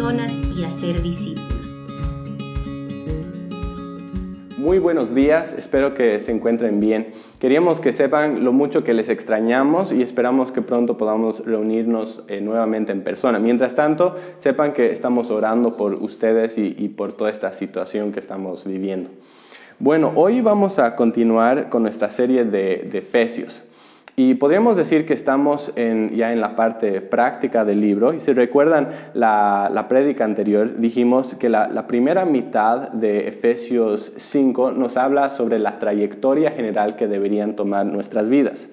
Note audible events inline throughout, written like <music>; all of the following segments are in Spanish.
personas y a ser discípulos. Muy buenos días, espero que se encuentren bien. Queríamos que sepan lo mucho que les extrañamos y esperamos que pronto podamos reunirnos eh, nuevamente en persona. Mientras tanto, sepan que estamos orando por ustedes y, por toda esta situación que estamos viviendo. Bueno, hoy vamos a continuar con nuestra serie de, de Efesios. Y podríamos decir que estamos ya en la parte práctica del libro. Y si recuerdan la, la prédica anterior, dijimos que la, la, primera mitad de Efesios 5 nos habla sobre la trayectoria general que deberían tomar nuestras vidas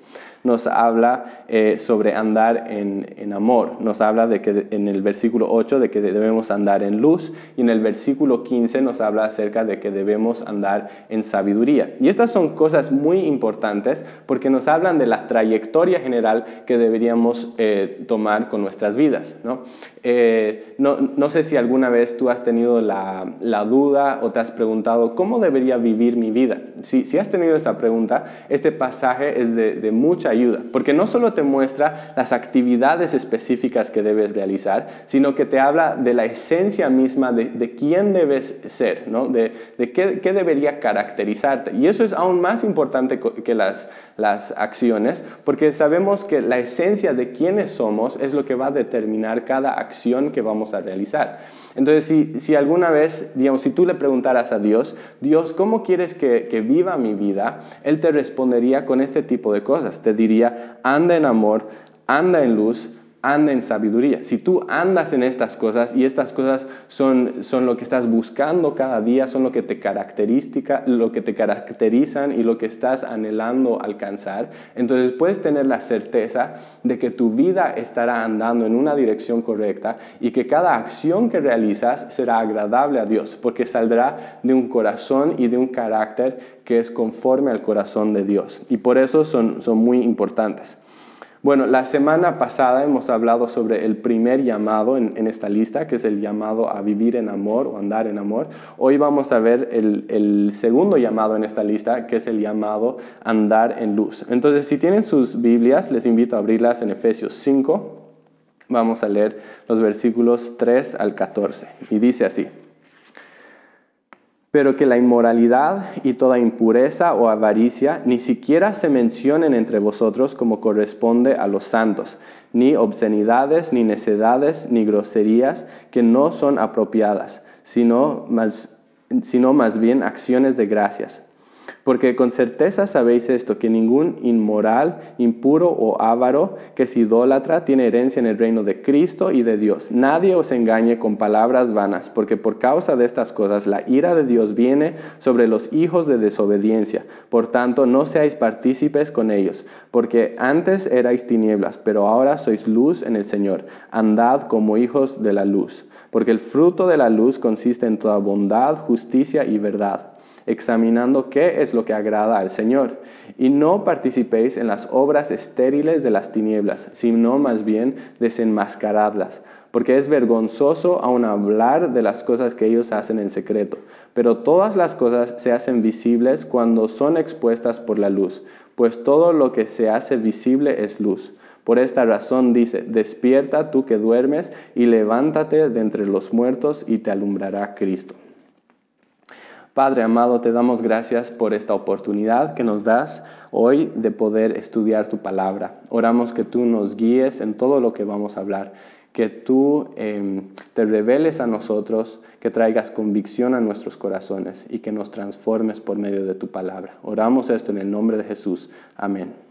nos habla eh, sobre andar en, amor. Nos habla de que en el versículo 8 de que debemos andar en luz y en el versículo 15 nos habla acerca de que debemos andar en sabiduría. Y estas son cosas muy importantes porque nos hablan de la trayectoria general que deberíamos eh, tomar con nuestras vidas. ¿no? Eh, no, sé si alguna vez tú has tenido la, duda o te has preguntado cómo debería vivir mi vida. Si, si has tenido esa pregunta, este pasaje es de, de mucha ayuda, porque no solo te muestra las actividades específicas que debes realizar, sino que te habla de la esencia misma de, quién debes ser, ¿no? de, qué, debería caracterizarte. Y eso es aún más importante que las, las acciones, porque sabemos que la esencia de quiénes somos es lo que va a determinar cada acción que vamos a realizar. Entonces, si, si alguna vez, digamos, si tú le preguntaras a Dios, Dios, ¿cómo quieres que, que viva mi vida? Él te respondería con este tipo de cosas. Te diría, anda en amor, anda en luz, anda en sabiduría. Si tú andas en estas cosas y estas cosas son, son lo que estás buscando cada día, son lo que te característica, lo que te caracterizan y lo que estás anhelando alcanzar, entonces puedes tener la certeza de que tu vida estará andando en una dirección correcta y que cada acción que realizas será agradable a Dios, porque saldrá de un corazón y de un carácter que es conforme al corazón de Dios. Y por eso son, son muy importantes. Bueno, la semana pasada hemos hablado sobre el primer llamado en, esta lista, que es el llamado a vivir en amor o andar en amor. Hoy vamos a ver el, segundo llamado en esta lista, que es el llamado andar en luz. Entonces, si tienen sus Biblias, les invito a abrirlas en Efesios 5. Vamos a leer los versículos 3 al 14. Y dice así pero que la inmoralidad y toda impureza o avaricia ni siquiera se mencionen entre vosotros como corresponde a los santos, ni obscenidades, ni necedades, ni groserías que no son apropiadas, sino más, sino más bien acciones de gracias porque con certeza sabéis esto, que ningún inmoral, impuro o avaro que es idólatra tiene herencia en el reino de Cristo y de Dios. Nadie os engañe con palabras vanas, porque por causa de estas cosas la ira de Dios viene sobre los hijos de desobediencia. Por tanto, no seáis partícipes con ellos, porque antes erais tinieblas, pero ahora sois luz en el Señor. Andad como hijos de la luz, porque el fruto de la luz consiste en toda bondad, justicia y verdad examinando qué es lo que agrada al Señor. Y no participéis en las obras estériles de las tinieblas, sino más bien desenmascaradlas, porque es vergonzoso aún hablar de las cosas que ellos hacen en secreto. Pero todas las cosas se hacen visibles cuando son expuestas por la luz, pues todo lo que se hace visible es luz. Por esta razón dice, despierta tú que duermes y levántate de entre los muertos y te alumbrará Cristo. Padre amado, te damos gracias por esta oportunidad que nos das hoy de poder estudiar tu palabra. Oramos que tú nos guíes en todo lo que vamos a hablar, que tú em, te reveles a nosotros, que traigas convicción a nuestros corazones y que nos transformes por medio de tu palabra. Oramos esto en el nombre de Jesús. Amén.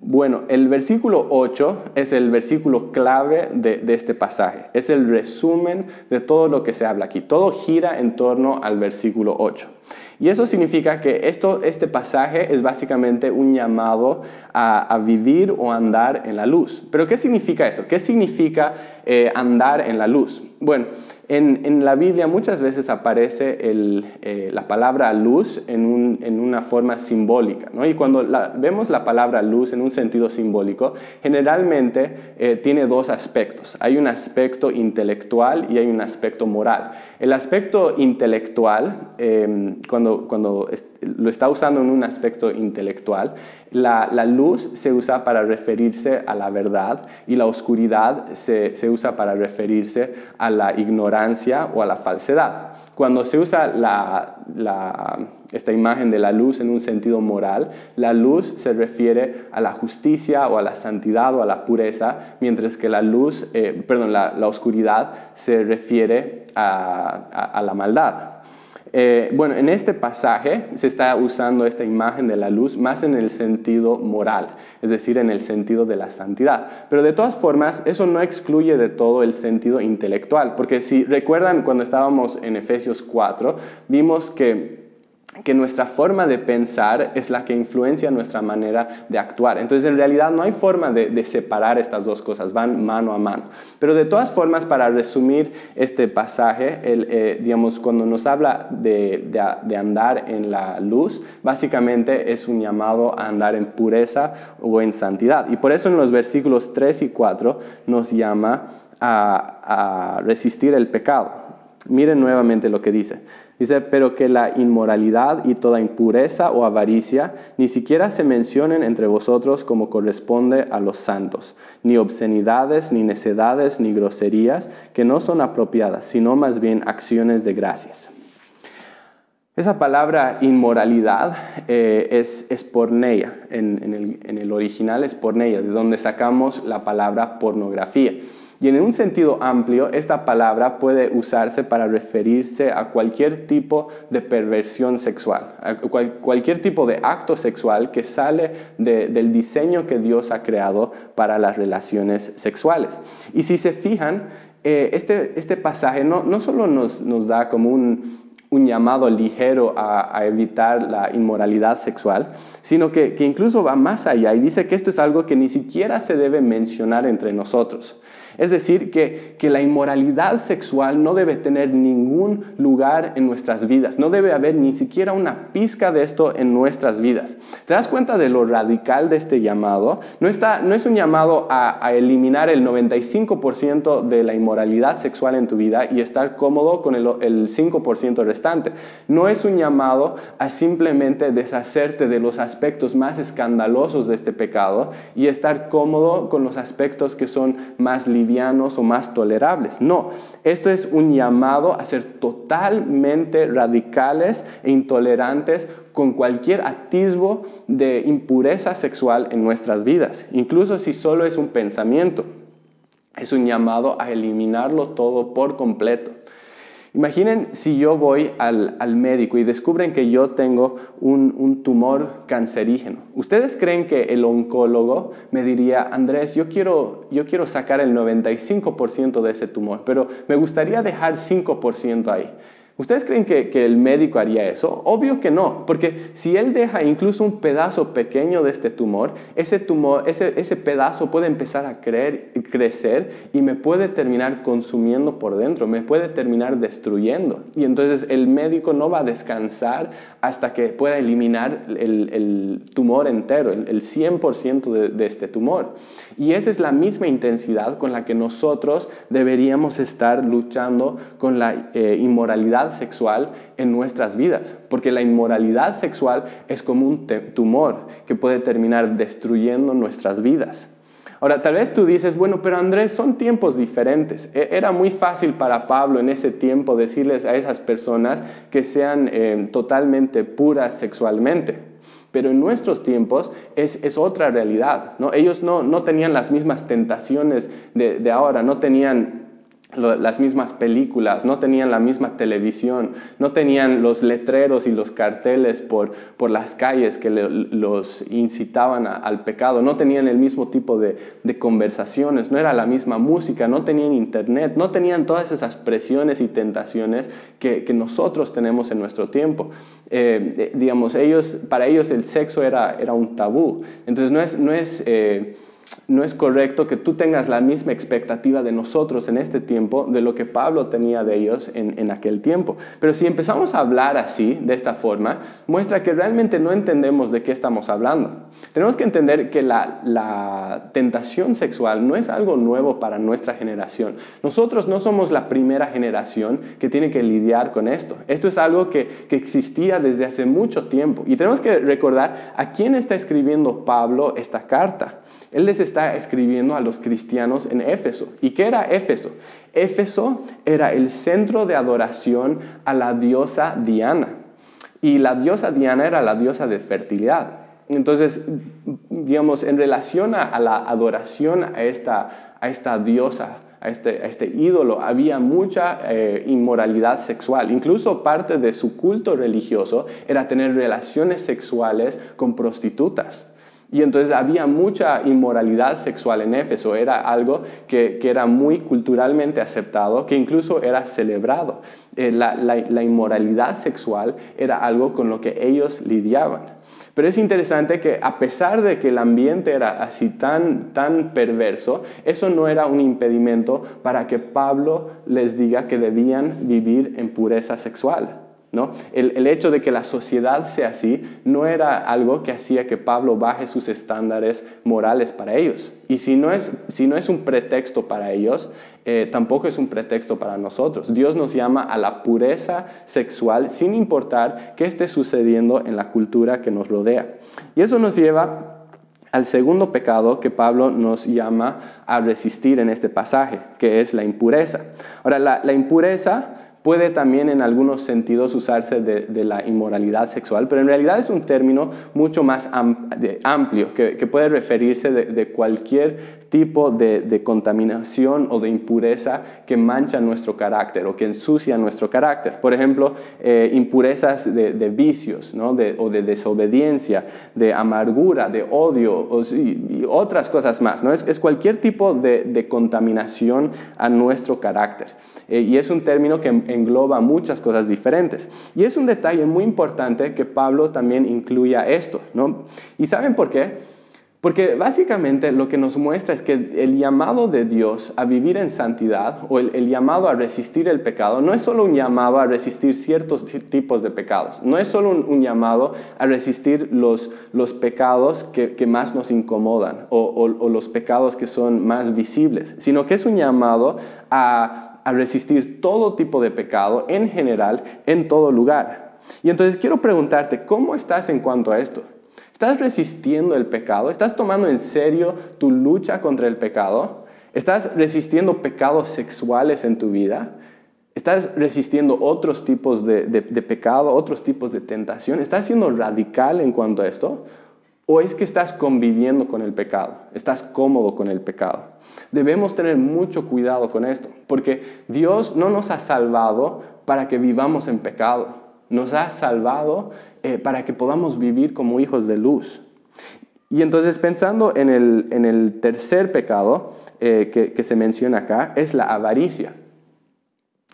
Bueno, el versículo 8 es el versículo clave de, este pasaje. Es el resumen de todo lo que se habla aquí. Todo gira en torno al versículo 8. Y eso significa que esto, este pasaje es básicamente un llamado a, vivir o andar en la luz. Pero ¿qué significa eso? ¿Qué significa eh, andar en la luz? Bueno, En, la Biblia muchas veces aparece eh, la palabra luz en, una forma simbólica, ¿no? y cuando vemos la palabra luz en un sentido simbólico, generalmente eh, tiene dos aspectos. Hay un aspecto intelectual y hay un aspecto moral. El aspecto intelectual, em, cuando, cuando lo está usando en un aspecto intelectual, la, luz se usa para referirse a la verdad y la oscuridad se, usa para referirse a la ignorancia o a la falsedad. Cuando se usa esta imagen de la luz en un sentido moral, la luz se refiere a la justicia o a la santidad o a la pureza, mientras que la luz, eh, perdón, la, oscuridad se refiere a la maldad. Eh, bueno, en este pasaje se está usando esta imagen de la luz más en el sentido moral, es decir, en el sentido de la santidad. Pero de todas formas, eso no excluye de todo el sentido intelectual, porque si recuerdan cuando estábamos en Efesios 4, vimos que que nuestra forma de pensar es la que influencia nuestra manera de actuar. Entonces, en realidad no hay forma de, separar estas dos cosas, van mano a mano. Pero de todas formas, para resumir este pasaje, eh, digamos, cuando nos habla de, andar en la luz, básicamente es un llamado a andar en pureza o en santidad. Y por eso en los versículos 3 y 4 nos llama a resistir el pecado. Miren nuevamente lo que dice. Dice, pero que la inmoralidad y toda impureza o avaricia ni siquiera se mencionen entre vosotros como corresponde a los santos, ni obscenidades, ni necedades, ni groserías, que no son apropiadas, sino más bien acciones de gracias. Esa palabra inmoralidad eh, es, es porneia, en, el, en el original de donde sacamos la palabra pornografía. Y en un sentido amplio, esta palabra puede usarse para referirse a cualquier tipo de perversión sexual, a cualquier tipo de acto sexual que sale del diseño que Dios ha creado para las relaciones sexuales. Y si se fijan, eh, este, este, pasaje no, no solo nos, nos da como un, un llamado ligero a, evitar la inmoralidad sexual, sino que, que, incluso va más allá y dice que esto es algo que ni siquiera se debe mencionar entre nosotros. Es decir, que, la inmoralidad sexual no debe tener ningún lugar en nuestras vidas, no debe haber ni siquiera una pizca de esto en nuestras vidas. ¿Te das cuenta de lo radical de este llamado? No, está, no es un llamado a, eliminar el 95% de la inmoralidad sexual en tu vida y estar cómodo con el, el 5% restante. No es un llamado a simplemente deshacerte de los aspectos más escandalosos de este pecado y estar cómodo con los aspectos que son más libres o más tolerables. No, esto es un llamado a ser totalmente radicales e intolerantes con cualquier atisbo de impureza sexual en nuestras vidas, incluso si solo es un pensamiento. Es un llamado a eliminarlo todo por completo. Imaginen si yo voy al, médico y descubren que yo tengo un, tumor cancerígeno. ¿Ustedes creen que el oncólogo me diría, Andrés, yo quiero, yo quiero sacar el 95% de ese tumor, pero me gustaría dejar 5% ahí? ¿Ustedes creen que, el médico haría eso? Obvio que no, porque si él deja incluso un pedazo pequeño de este tumor, ese, tumor, ese, pedazo puede empezar a crecer y me puede terminar consumiendo por dentro, me puede terminar destruyendo. Y entonces el médico no va a descansar hasta que pueda eliminar el, tumor entero, el, 100% de, de este tumor. Y esa es la misma intensidad con la que nosotros deberíamos estar luchando con la eh, inmoralidad sexual en nuestras vidas, porque la inmoralidad sexual es como un tumor que puede terminar destruyendo nuestras vidas. Ahora, tal vez tú dices, bueno, pero Andrés, son tiempos diferentes. E-, era muy fácil para Pablo en ese tiempo decirles a esas personas que sean eh, totalmente puras sexualmente. Pero en nuestros tiempos es, otra realidad. ¿no? Ellos no, tenían las mismas tentaciones de ahora, no tenían las mismas películas, no tenían la misma televisión, no tenían los letreros y los carteles por, por las calles que los incitaban al pecado, no tenían el mismo tipo de, conversaciones, no era la misma música, no tenían internet, no tenían todas esas presiones y tentaciones que, nosotros tenemos en nuestro tiempo. Eh, eh, digamos, ellos, para ellos el sexo era, era un tabú. Entonces no es... No es eh, no es correcto que tú tengas la misma expectativa de nosotros en este tiempo de lo que Pablo tenía de ellos en, aquel tiempo. Pero si empezamos a hablar así, de esta forma, muestra que realmente no entendemos de qué estamos hablando. Tenemos que entender que la, la tentación sexual no es algo nuevo para nuestra generación. Nosotros no somos la primera generación que tiene que lidiar con esto. Esto es algo que, que existía desde hace mucho tiempo. Y tenemos que recordar a quién está escribiendo Pablo esta carta. Él les está escribiendo a los cristianos en Éfeso. ¿Y qué era Éfeso? Éfeso era el centro de adoración a la diosa Diana. Y la diosa Diana era la diosa de fertilidad. Entonces, digamos, en relación a, la adoración a esta, a esta diosa, a este, a este, ídolo, había mucha eh, inmoralidad sexual. Incluso parte de su culto religioso era tener relaciones sexuales con prostitutas. Y entonces había mucha inmoralidad sexual en Éfeso, era algo que, era muy culturalmente aceptado, que incluso era celebrado. Eh, la, inmoralidad sexual era algo con lo que ellos lidiaban. Pero es interesante que a pesar de que el ambiente era así tan, tan perverso, eso no era un impedimento para que Pablo les diga que debían vivir en pureza sexual. El, hecho de que la sociedad sea así no era algo que hacía que Pablo baje sus estándares morales para ellos. Y si no es, si no es un pretexto para ellos, eh, tampoco es un pretexto para nosotros. Dios nos llama a la pureza sexual sin importar qué esté sucediendo en la cultura que nos rodea. Y eso nos lleva al segundo pecado que Pablo nos llama a resistir en este pasaje, que es la impureza. Ahora, la impureza puede también en algunos sentidos usarse de, la inmoralidad sexual, pero en realidad es un término mucho más amplio que, puede referirse de, cualquier tipo de, contaminación o de impureza que mancha nuestro carácter o que ensucia nuestro carácter. Por ejemplo, eh, impurezas de, vicios o de desobediencia, de amargura, de odio y otras cosas más. ¿no? Es, cualquier tipo de, contaminación a nuestro carácter. Eh, y es un término que engloba muchas cosas diferentes. Y es un detalle muy importante que Pablo también incluya esto, ¿no? ¿Y saben por qué? Porque básicamente lo que nos muestra es que el llamado de Dios a vivir en santidad o el, llamado a resistir el pecado no es solo un llamado a resistir ciertos tipos de pecados, no es solo un, llamado a resistir los, pecados que, más nos incomodan o los pecados que son más visibles, sino que es un llamado a resistir todo tipo de pecado en general, en todo lugar. Y entonces quiero preguntarte, ¿cómo estás en cuanto a esto? ¿Estás resistiendo el pecado? ¿Estás tomando en serio tu lucha contra el pecado? ¿Estás resistiendo pecados sexuales en tu vida? ¿Estás resistiendo otros tipos de, pecado, otros tipos de tentación? ¿Estás siendo radical en cuanto a esto? ¿O es que estás conviviendo con el pecado? ¿Estás cómodo con el pecado? Debemos tener mucho cuidado con esto, porque Dios no nos ha salvado para que vivamos en pecado, nos ha salvado eh, para que podamos vivir como hijos de luz. Y entonces pensando en el, tercer pecado eh, que se menciona acá, es la avaricia.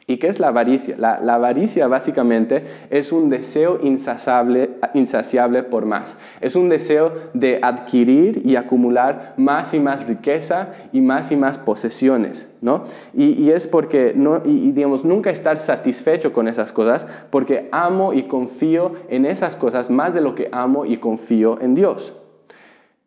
¿Y qué es la avaricia? La, avaricia básicamente es un deseo insaciable, insaciable, por más. Es un deseo de adquirir y acumular más y más riqueza y más y más posesiones, ¿no? Y, es porque, no, y, digamos, nunca estar satisfecho con esas cosas porque amo y confío en esas cosas más de lo que amo y confío en Dios.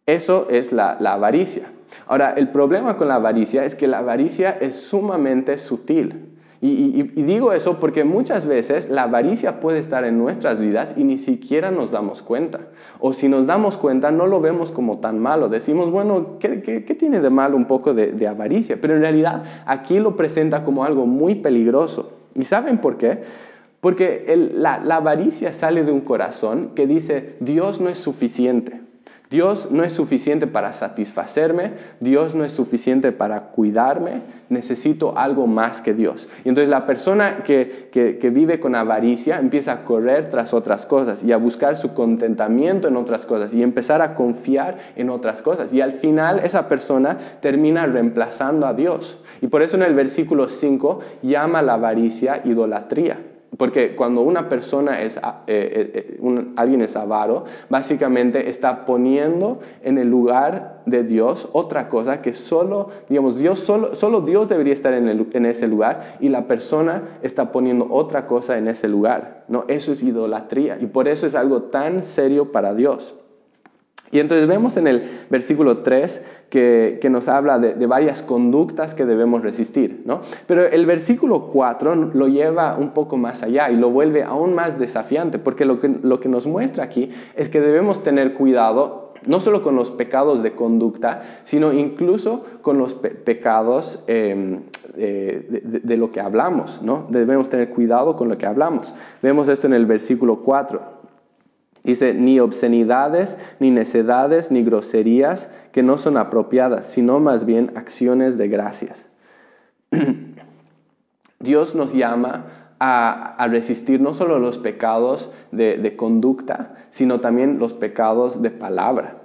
Eso es la, la avaricia. Ahora, el problema con la avaricia es que la avaricia es sumamente sutil. Y, digo eso porque muchas veces la avaricia puede estar en nuestras vidas y ni siquiera nos damos cuenta. O si nos damos cuenta no lo vemos como tan malo. Decimos, bueno, ¿qué, tiene de malo un poco de, avaricia? Pero en realidad aquí lo presenta como algo muy peligroso. ¿Y saben por qué? Porque la avaricia sale de un corazón que dice, Dios no es suficiente. Dios no es suficiente para satisfacerme, Dios no es suficiente para cuidarme, necesito algo más que Dios. Y entonces la persona que, vive con avaricia empieza a correr tras otras cosas y a buscar su contentamiento en otras cosas y empezar a confiar en otras cosas. Y al final esa persona termina reemplazando a Dios. Y por eso en el versículo 5 llama la avaricia idolatría. Porque cuando una persona es, eh, eh, alguien es avaro, básicamente está poniendo en el lugar de Dios otra cosa que solo, digamos, Dios, solo, solo Dios debería estar en, en, ese lugar y la persona está poniendo otra cosa en ese lugar. ¿no? Eso es idolatría y por eso es algo tan serio para Dios. Y entonces vemos en el versículo 3 que, nos habla de, varias conductas que debemos resistir, ¿no? Pero el versículo 4 lo lleva un poco más allá y lo vuelve aún más desafiante, porque lo que, lo que nos muestra aquí es que debemos tener cuidado no solo con los pecados de conducta, sino incluso con los pecados em, de, de, lo que hablamos, ¿no? Debemos tener cuidado con lo que hablamos. Vemos esto en el versículo 4. Dice, ni obscenidades, ni necedades, ni groserías que no son apropiadas, sino más bien acciones de gracias. <clears throat> Dios nos llama a, resistir no solo los pecados de conducta, sino también los pecados de palabra.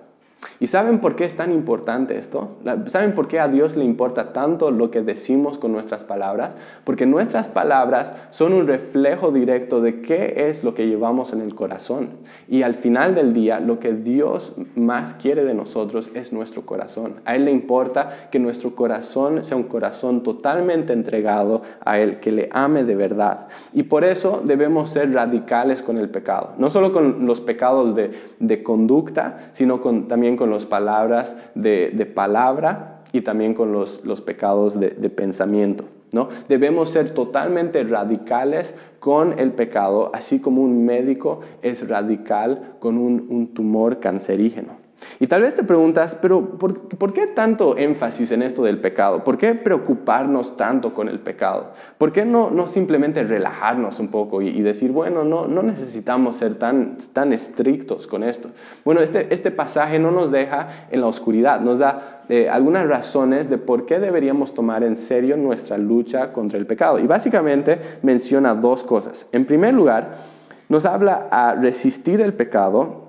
¿Y saben por qué es tan importante esto? ¿Saben por qué a Dios le importa tanto lo que decimos con nuestras palabras? Porque nuestras palabras son un reflejo directo de qué es lo que llevamos en el corazón. Y al final del día, lo que Dios más quiere de nosotros es nuestro corazón. A Él le importa que nuestro corazón sea un corazón totalmente entregado a Él, que le ame de verdad. Y por eso debemos ser radicales con el pecado. No solo con los pecados de, de conducta, sino con, también con las palabras de, palabra y también con los, pecados de, pensamiento. ¿no? Debemos ser totalmente radicales con el pecado, así como un médico es radical con un tumor cancerígeno. Y tal vez te preguntas, pero ¿por, qué tanto énfasis en esto del pecado? ¿Por qué preocuparnos tanto con el pecado? ¿Por qué no, no simplemente relajarnos un poco y, decir, bueno, no, no necesitamos ser tan, tan estrictos con esto? Bueno, este, este pasaje no nos deja en la oscuridad, nos da eh, algunas razones de por qué deberíamos tomar en serio nuestra lucha contra el pecado. Y básicamente menciona dos cosas. En primer lugar, nos habla a resistir el pecado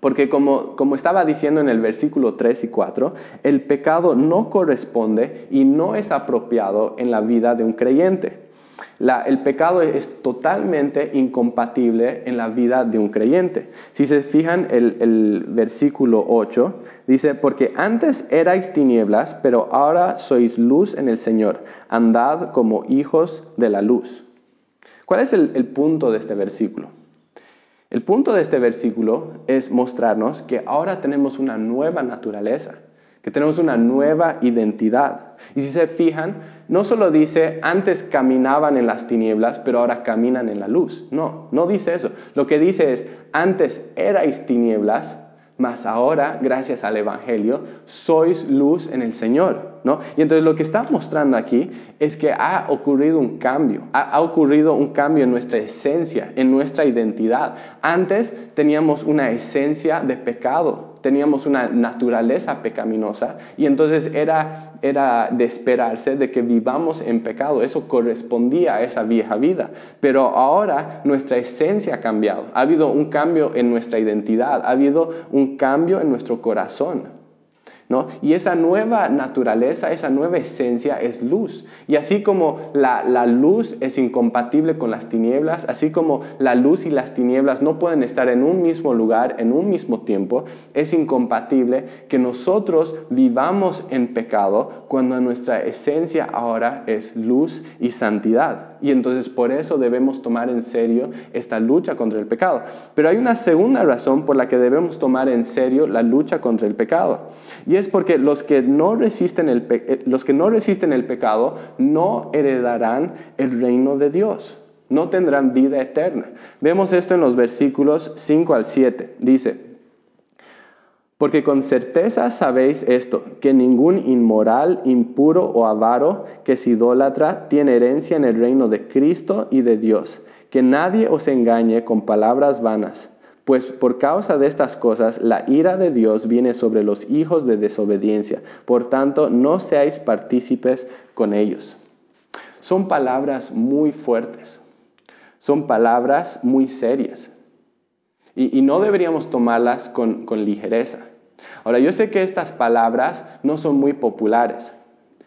porque como, estaba diciendo en el versículo 3 y 4, el pecado no corresponde y no es apropiado en la vida de un creyente. el pecado es totalmente incompatible en la vida de un creyente. Si se fijan, el, el versículo 8 dice, porque antes erais tinieblas, pero ahora sois luz en el Señor. Andad como hijos de la luz. ¿Cuál es el punto de este versículo? El punto de este versículo es mostrarnos que ahora tenemos una nueva naturaleza, que tenemos una nueva identidad. Y si se fijan, no solo dice antes caminaban en las tinieblas, pero ahora caminan en la luz. No, no dice eso. Lo que dice es antes erais tinieblas, mas ahora, gracias al Evangelio, sois luz en el Señor. Y entonces lo que está mostrando aquí es que ha ocurrido un cambio, ha, ocurrido un cambio en nuestra esencia, en nuestra identidad. Antes teníamos una esencia de pecado, teníamos una naturaleza pecaminosa y entonces era, era de esperarse de que vivamos en pecado. Eso correspondía a esa vieja vida. Pero ahora nuestra esencia ha cambiado. Ha habido un cambio en nuestra identidad, ha habido un cambio en nuestro corazón. Y esa nueva naturaleza, esa nueva esencia es luz. Y así como la, la, luz es incompatible con las tinieblas, así como la luz y las tinieblas no pueden estar en un mismo lugar, en un mismo tiempo, es incompatible que nosotros vivamos en pecado cuando nuestra esencia ahora es luz y santidad. Y entonces por eso debemos tomar en serio esta lucha contra el pecado. Pero hay una segunda razón por la que debemos tomar en serio la lucha contra el pecado. Es porque los que no resisten el, eh, los que no resisten el pecado no heredarán el reino de Dios. No tendrán vida eterna. Vemos esto en los versículos 5 al 7. Dice, porque con certeza sabéis esto, que ningún inmoral, impuro o avaro que se idólatra tiene herencia en el reino de Cristo y de Dios. Que nadie os engañe con palabras vanas, pues por causa de estas cosas la ira de Dios viene sobre los hijos de desobediencia. Por tanto, no seáis partícipes con ellos. Son palabras muy fuertes, son palabras muy serias y, no deberíamos tomarlas con, ligereza. Ahora, yo sé que estas palabras no son muy populares.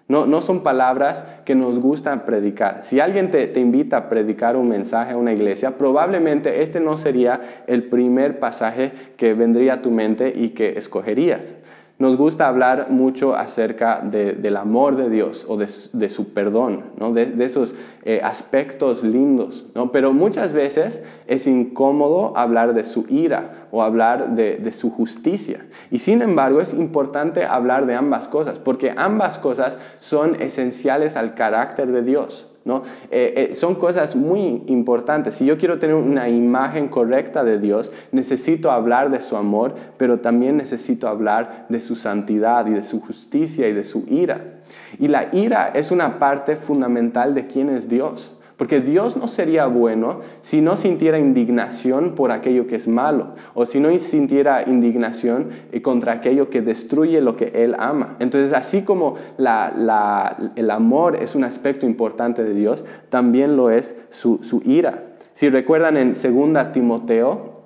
No, no son palabras que nos gustan predicar. Si alguien te, te, invita a predicar un mensaje a una iglesia, probablemente este no sería el primer pasaje que vendría a tu mente y que escogerías nos gusta hablar mucho acerca del amor de Dios o de, su perdón, ¿no? de, esos eh, aspectos lindos, pero muchas veces es incómodo hablar de su ira o hablar de, su justicia. Y sin embargo es importante hablar de ambas cosas, porque ambas cosas son esenciales al carácter de Dios. Eh, eh, son cosas muy importantes. Si yo quiero tener una imagen correcta de Dios, necesito hablar de su amor, pero también necesito hablar de su santidad y de su justicia y de su ira. Y la ira es una parte fundamental de quién es Dios. Porque Dios no sería bueno si no sintiera indignación por aquello que es malo, o si no sintiera indignación eh, contra aquello que destruye lo que Él ama. Entonces, así como el amor es un aspecto importante de Dios, también lo es su, su ira. Si recuerdan en 2 Timoteo,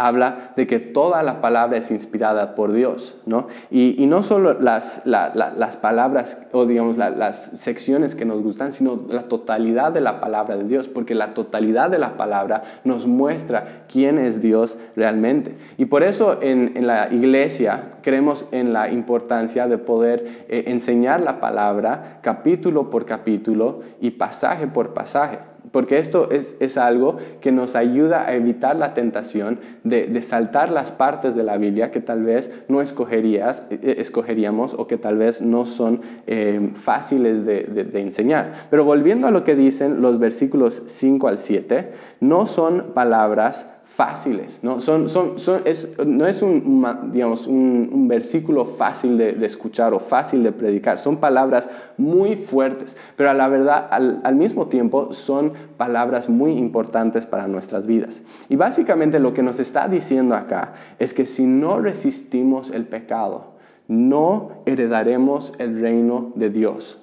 habla de que toda la palabra es inspirada por Dios, ¿no? Y, no solo las, las, palabras o digamos las secciones que nos gustan, sino la totalidad de la palabra de Dios, porque la totalidad de la palabra nos muestra quién es Dios realmente. Y por eso en, en la iglesia creemos en la importancia de poder eh, enseñar la palabra capítulo por capítulo y pasaje por pasaje porque esto es, algo que nos ayuda a evitar la tentación de, saltar las partes de la Biblia que tal vez no escogerías, eh, escogeríamos o que tal vez no son eh, fáciles de, de enseñar. Pero volviendo a lo que dicen los versículos 5 al 7, no son palabras fáciles, ¿no? Son, son, es, no es un, digamos, un, versículo fácil de, escuchar o fácil de predicar, son palabras muy fuertes, pero a la verdad, al, al mismo tiempo, son palabras muy importantes para nuestras vidas. Y básicamente lo que nos está diciendo acá es que si no resistimos el pecado, no heredaremos el reino de Dios.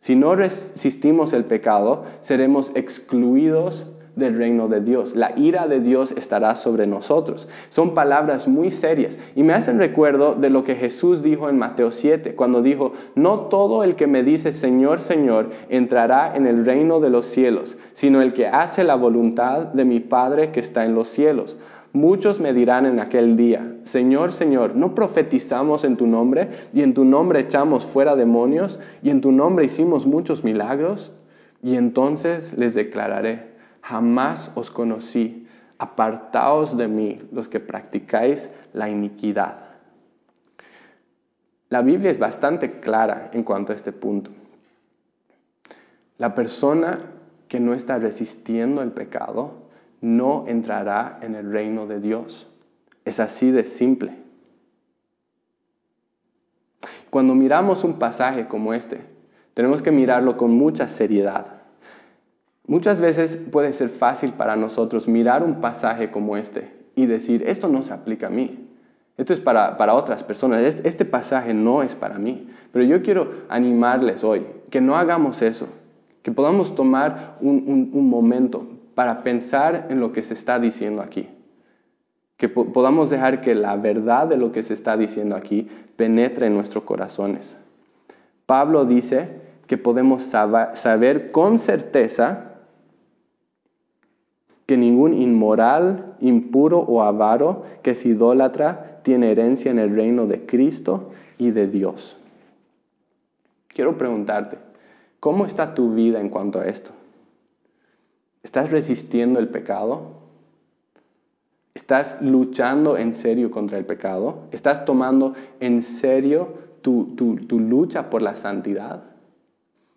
Si no resistimos el pecado, seremos excluidos del reino de Dios. La ira de Dios estará sobre nosotros. Son palabras muy serias y me hacen recuerdo de lo que Jesús dijo en Mateo 7, cuando dijo, no todo el que me dice Señor, Señor, entrará en el reino de los cielos, sino el que hace la voluntad de mi Padre que está en los cielos. Muchos me dirán en aquel día, Señor, Señor, ¿no profetizamos en tu nombre y en tu nombre echamos fuera demonios y en tu nombre hicimos muchos milagros? Y entonces les declararé, jamás os conocí, apartaos de mí los que practicáis la iniquidad. La Biblia es bastante clara en cuanto a este punto. La persona que no está resistiendo el pecado no entrará en el reino de Dios. Es así de simple. Cuando miramos un pasaje como este, tenemos que mirarlo con mucha seriedad. Muchas veces puede ser fácil para nosotros mirar un pasaje como este y decir, esto no se aplica a mí, esto es para, otras personas, este, pasaje no es para mí. Pero yo quiero animarles hoy que no hagamos eso, que podamos tomar un, momento para pensar en lo que se está diciendo aquí, que podamos dejar que la verdad de lo que se está diciendo aquí penetre en nuestros corazones. Pablo dice que podemos saber con certeza que ningún inmoral, impuro o avaro que es idólatra tiene herencia en el reino de Cristo y de Dios. Quiero preguntarte, ¿cómo está tu vida en cuanto a esto? ¿Estás resistiendo el pecado? ¿Estás luchando en serio contra el pecado? ¿Estás tomando en serio tu, tu lucha por la santidad?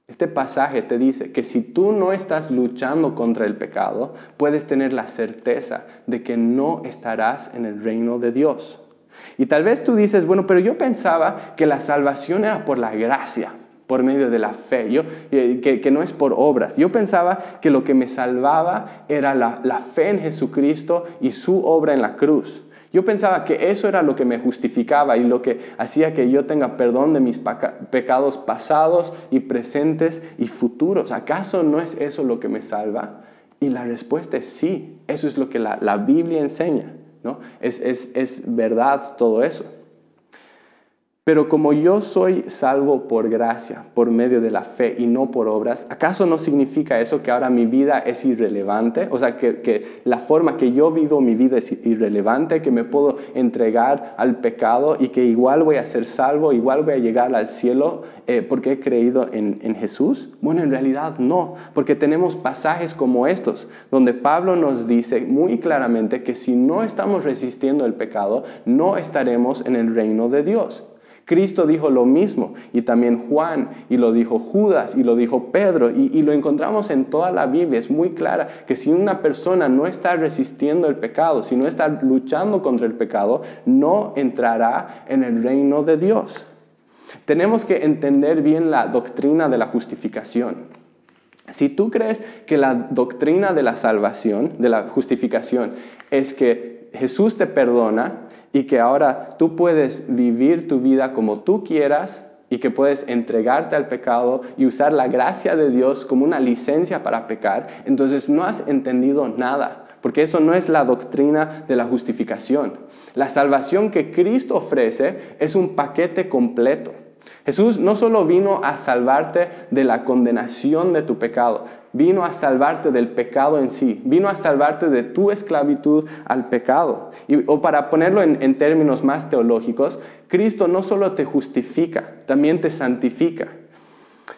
Este pasaje te dice que si tú no estás luchando contra el pecado, puedes tener la certeza de que no estarás en el reino de Dios. Y tal vez tú dices, bueno, pero yo pensaba que la salvación era por la gracia, por medio de la fe, eh, que, no es por obras. Yo pensaba que lo que me salvaba era la fe en Jesucristo y su obra en la cruz. Yo pensaba que eso era lo que me justificaba y lo que hacía que yo tenga perdón de mis pecados pasados y presentes y futuros. ¿Acaso no es eso lo que me salva? Y la respuesta es sí, eso es lo que la, Biblia enseña, ¿no? Es, es verdad todo eso. Pero como yo soy salvo por gracia, por medio de la fe y no por obras, ¿acaso no significa eso que ahora mi vida es irrelevante? O sea, que, la forma que yo vivo mi vida es irrelevante, que me puedo entregar al pecado y que igual voy a ser salvo, igual voy a llegar al cielo eh, porque he creído en, en Jesús. Bueno, en realidad no, porque tenemos pasajes como estos, donde Pablo nos dice muy claramente que si no estamos resistiendo el pecado, no estaremos en el reino de Dios. Cristo dijo lo mismo y también Juan y lo dijo Judas y lo dijo Pedro y, lo encontramos en toda la Biblia. Es muy clara que si una persona no está resistiendo el pecado, si no está luchando contra el pecado, no entrará en el reino de Dios. Tenemos que entender bien la doctrina de la justificación. Si tú crees que la doctrina de la salvación, de la justificación, es que Jesús te perdona, y que ahora tú puedes vivir tu vida como tú quieras y que puedes entregarte al pecado y usar la gracia de Dios como una licencia para pecar, entonces no has entendido nada, porque eso no es la doctrina de la justificación. La salvación que Cristo ofrece es un paquete completo. Jesús no solo vino a salvarte de la condenación de tu pecado, vino a salvarte del pecado en sí, vino a salvarte de tu esclavitud al pecado. o para ponerlo en, términos más teológicos, Cristo no solo te justifica, también te santifica.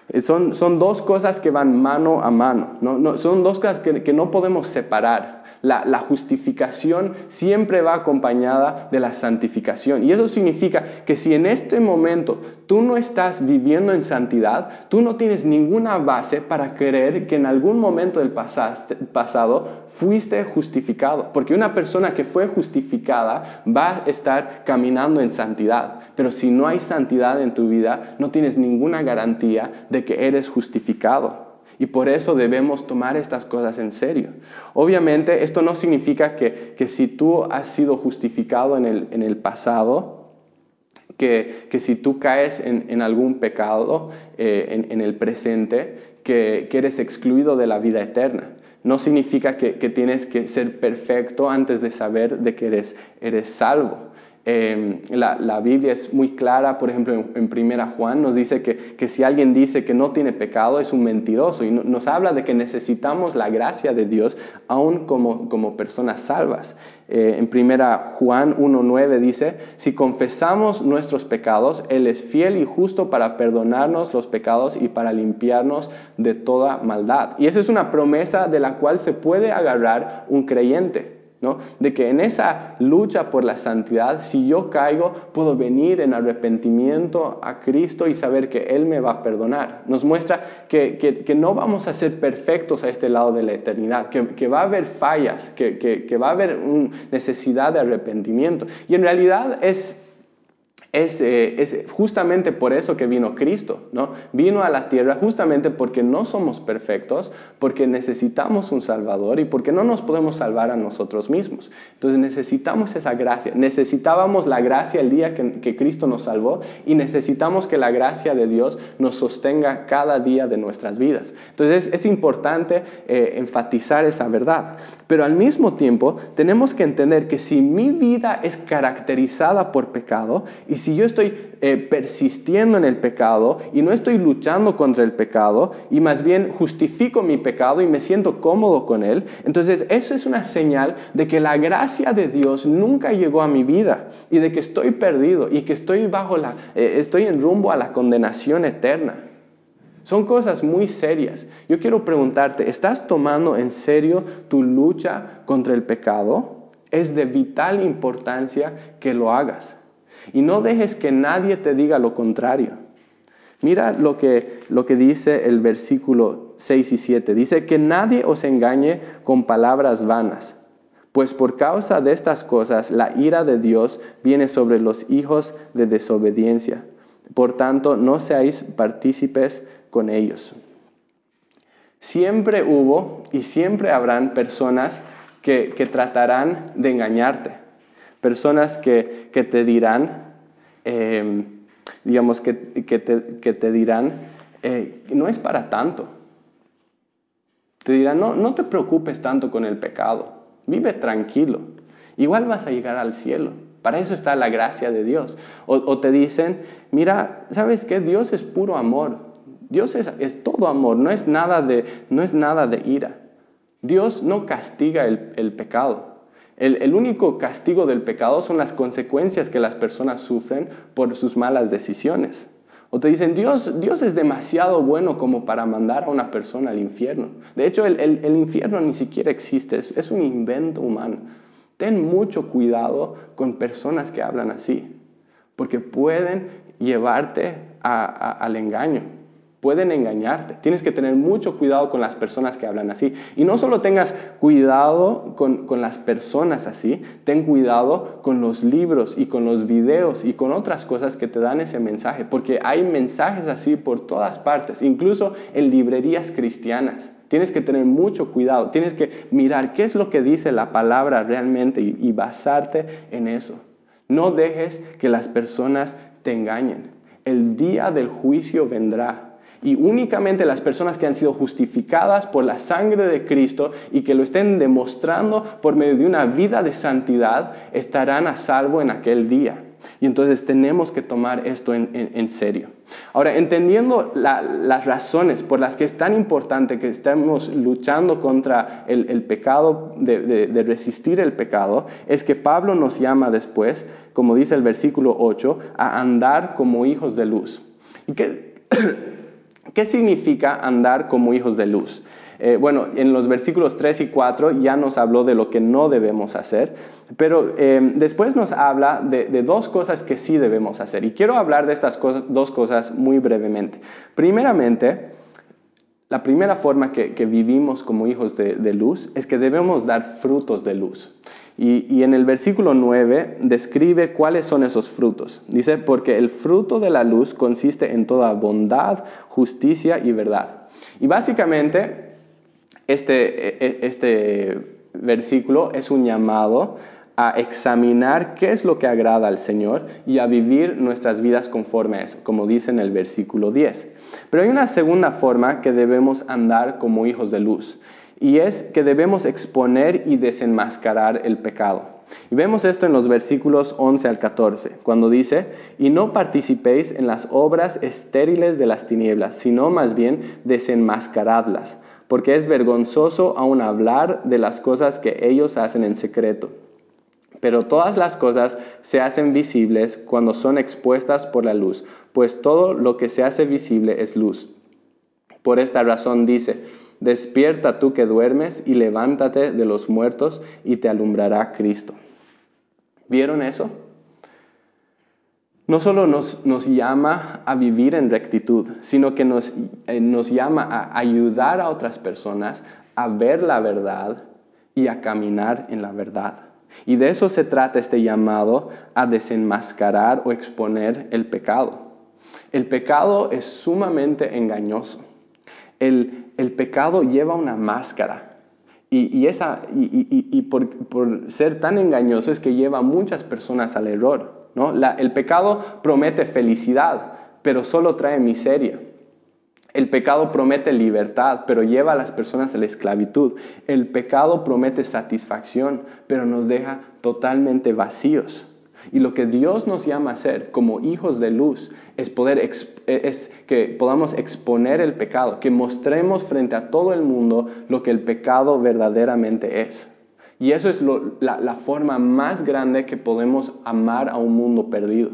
Eh, son, dos cosas que van mano a mano, ¿no? son dos cosas que no podemos separar. La, justificación siempre va acompañada de la santificación. Y eso significa que si en este momento tú no estás viviendo en santidad, tú no tienes ninguna base para creer que en algún momento del pasado fuiste justificado. Porque una persona que fue justificada va a estar caminando en santidad. Pero si no hay santidad en tu vida, no tienes ninguna garantía de que eres justificado. Y por eso debemos tomar estas cosas en serio. Obviamente esto no significa que, si tú has sido justificado en el, pasado, que, si tú caes en, algún pecado eh, en, el presente, que, eres excluido de la vida eterna. No significa que, tienes que ser perfecto antes de saber de que eres, eres salvo. Em, la, Biblia es muy clara, por ejemplo, en, en Primera Juan nos dice que, si alguien dice que no tiene pecado es un mentiroso y nos habla de que necesitamos la gracia de Dios aún como, como personas salvas. Eh, en Primera Juan 1.9 dice, si confesamos nuestros pecados, Él es fiel y justo para perdonarnos los pecados y para limpiarnos de toda maldad. Y esa es una promesa de la cual se puede agarrar un creyente. De que en esa lucha por la santidad, si yo caigo, puedo venir en arrepentimiento a Cristo y saber que Él me va a perdonar. Nos muestra que, no vamos a ser perfectos a este lado de la eternidad, que, va a haber fallas, que, va a haber necesidad de arrepentimiento. Y en realidad es eh, es, justamente por eso que vino Cristo, ¿no? Vino a la tierra justamente porque no somos perfectos, porque necesitamos un Salvador y porque no nos podemos salvar a nosotros mismos. Entonces necesitamos esa gracia. Necesitábamos la gracia el día que, Cristo nos salvó y necesitamos que la gracia de Dios nos sostenga cada día de nuestras vidas. Entonces es, importante eh, enfatizar esa verdad. Pero al mismo tiempo tenemos que entender que si mi vida es caracterizada por pecado y si yo estoy eh, persistiendo en el pecado y no estoy luchando contra el pecado y más bien justifico mi pecado y me siento cómodo con él, entonces eso es una señal de que la gracia de Dios nunca llegó a mi vida y de que estoy perdido y que estoy bajo la, eh, estoy en rumbo a la condenación eterna. Son cosas muy serias. Yo quiero preguntarte, ¿estás tomando en serio tu lucha contra el pecado? Es de vital importancia que lo hagas. Y no dejes que nadie te diga lo contrario. Mira lo que, lo que dice el versículo 6 y 7. Dice que nadie os engañe con palabras vanas, pues por causa de estas cosas la ira de Dios viene sobre los hijos de desobediencia. Por tanto, no seáis partícipes con ellos. Siempre hubo y siempre habrán personas que, tratarán de engañarte, personas que, te dirán, em, digamos, que, te, dirán, eh, no es para tanto. Te dirán, no, no te preocupes tanto con el pecado, vive tranquilo, igual vas a llegar al cielo. Para eso está la gracia de Dios. O, te dicen, mira, ¿sabes qué? Dios es puro amor. Dios es, todo amor, no es, nada de, no es nada de ira. Dios no castiga el, pecado. el, único castigo del pecado son las consecuencias que las personas sufren por sus malas decisiones. O te dicen, Dios, Dios es demasiado bueno como para mandar a una persona al infierno. De hecho, el, infierno ni siquiera existe, es, un invento humano. Ten mucho cuidado con personas que hablan así, porque pueden llevarte al engaño pueden engañarte. Tienes que tener mucho cuidado con las personas que hablan así. Y no solo tengas cuidado con, las personas así, ten cuidado con los libros y con los videos y con otras cosas que te dan ese mensaje, porque hay mensajes así por todas partes, incluso en librerías cristianas. Tienes que tener mucho cuidado, tienes que mirar qué es lo que dice la palabra realmente y basarte en eso. No dejes que las personas te engañen. El día del juicio vendrá y únicamente las personas que han sido justificadas por la sangre de Cristo y que lo estén demostrando por medio de una vida de santidad estarán a salvo en aquel día. Y entonces tenemos que tomar esto en, serio. Ahora, entendiendo las razones por las que es tan importante que estemos luchando contra el, pecado, de, resistir el pecado, es que Pablo nos llama después, como dice el versículo 8, a andar como hijos de luz. ¿Y qué, <clears throat> ¿Qué significa andar como hijos de luz? Eh, bueno, en los versículos 3 y 4 ya nos habló de lo que no debemos hacer, pero eh, después nos habla de, dos cosas que sí debemos hacer. Y quiero hablar de estas dos cosas muy brevemente. Primeramente, la primera forma que, vivimos como hijos de luz es que debemos dar frutos de luz. Y, en el versículo 9 describe cuáles son esos frutos. Dice, porque el fruto de la luz consiste en toda bondad, justicia y verdad. Y básicamente este, e, e, este versículo es un llamado a examinar qué es lo que agrada al Señor y a vivir nuestras vidas conforme a eso, como dice en el versículo 10. Pero hay una segunda forma que debemos andar como hijos de luz y es que debemos exponer y desenmascarar el pecado. Y vemos esto en los versículos 11 al 14, cuando dice, y no participéis en las obras estériles de las tinieblas, sino más bien desenmascaradlas, porque es vergonzoso aún hablar de las cosas que ellos hacen en secreto. Pero todas las cosas se hacen visibles cuando son expuestas por la luz, pues todo lo que se hace visible es luz. Por esta razón dice, Despierta tú que duermes y levántate de los muertos y te alumbrará Cristo. ¿Vieron eso? No solo nos, llama a vivir en rectitud, sino que eh, nos llama a ayudar a otras personas a ver la verdad y a caminar en la verdad. Y de eso se trata este llamado a desenmascarar o exponer el pecado. El pecado es sumamente engañoso. El, pecado lleva una máscara. Y, esa, y, por, ser tan engañoso es que lleva a muchas personas al error. ¿no? el pecado promete felicidad, pero solo trae miseria. El pecado promete libertad, pero lleva a las personas a la esclavitud. El pecado promete satisfacción, pero nos deja totalmente vacíos. Y lo que Dios nos llama a hacer como hijos de luz es, poder es que podamos exponer el pecado, que mostremos frente a todo el mundo lo que el pecado verdaderamente es. Y eso es la, la forma más grande que podemos amar a un mundo perdido.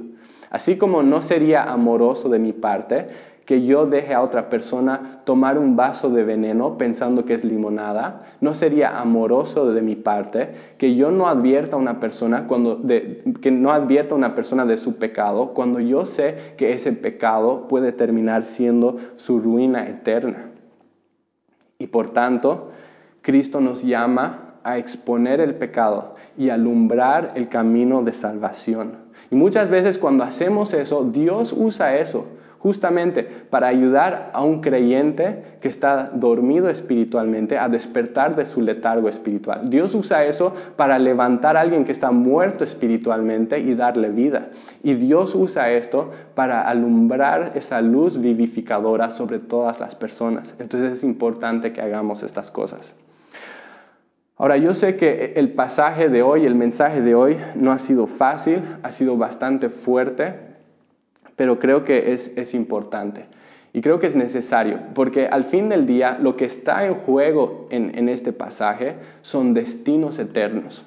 Así como no sería amoroso de mi parte que yo deje a otra persona tomar un vaso de veneno pensando que es limonada. No sería amoroso de mi parte que yo no advierta a una persona cuando que no advierta a una persona de su pecado cuando yo sé que ese pecado puede terminar siendo su ruina eterna. Y por tanto, Cristo nos llama a exponer el pecado y alumbrar el camino de salvación. Y muchas veces cuando hacemos eso, Dios usa eso justamente para ayudar a un creyente que está dormido espiritualmente a despertar de su letargo espiritual. Dios usa eso para levantar a alguien que está muerto espiritualmente y darle vida. Y Dios usa esto para alumbrar esa luz vivificadora sobre todas las personas. Entonces es importante que hagamos estas cosas. Ahora, yo sé que el pasaje de hoy, el mensaje de hoy, no ha sido fácil, ha sido bastante fuerte, pero creo que es, es importante. Y creo que es necesario, porque al fin del día lo que está en juego en, este pasaje son destinos eternos.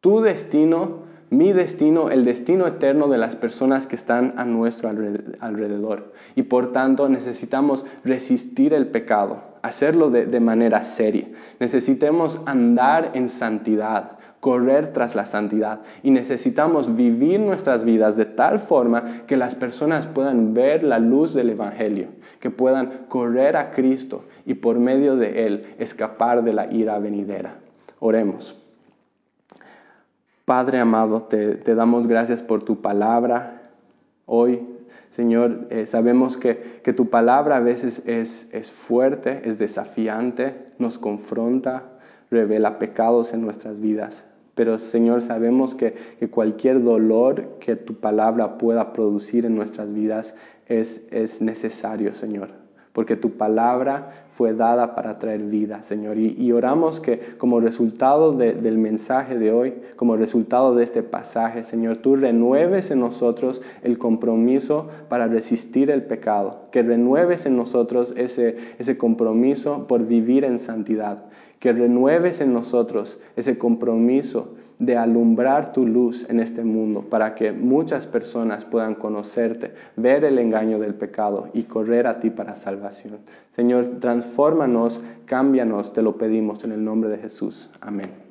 Tu destino, mi destino, el destino eterno de las personas que están a nuestro alrededor. Y por tanto necesitamos resistir el pecado, hacerlo de, de manera seria. Necesitamos andar en santidad, correr tras la santidad y necesitamos vivir nuestras vidas de tal forma que las personas puedan ver la luz del Evangelio, que puedan correr a Cristo y por medio de Él escapar de la ira venidera. Oremos. Padre amado, te, damos gracias por tu palabra hoy. Señor, eh, sabemos que, que, tu palabra a veces es, es fuerte, es desafiante, nos confronta, revela pecados en nuestras vidas. Pero Señor, sabemos que, cualquier dolor que tu palabra pueda producir en nuestras vidas es, es necesario, Señor. Porque tu palabra fue dada para traer vida, Señor. Y, oramos que como resultado del mensaje de hoy, como resultado de este pasaje, Señor, tú renueves en nosotros el compromiso para resistir el pecado, que renueves en nosotros ese, ese compromiso por vivir en santidad que renueves en nosotros ese compromiso de alumbrar tu luz en este mundo para que muchas personas puedan conocerte, ver el engaño del pecado y correr a ti para salvación. Señor, transfórmanos, cámbianos, te lo pedimos en el nombre de Jesús. Amén.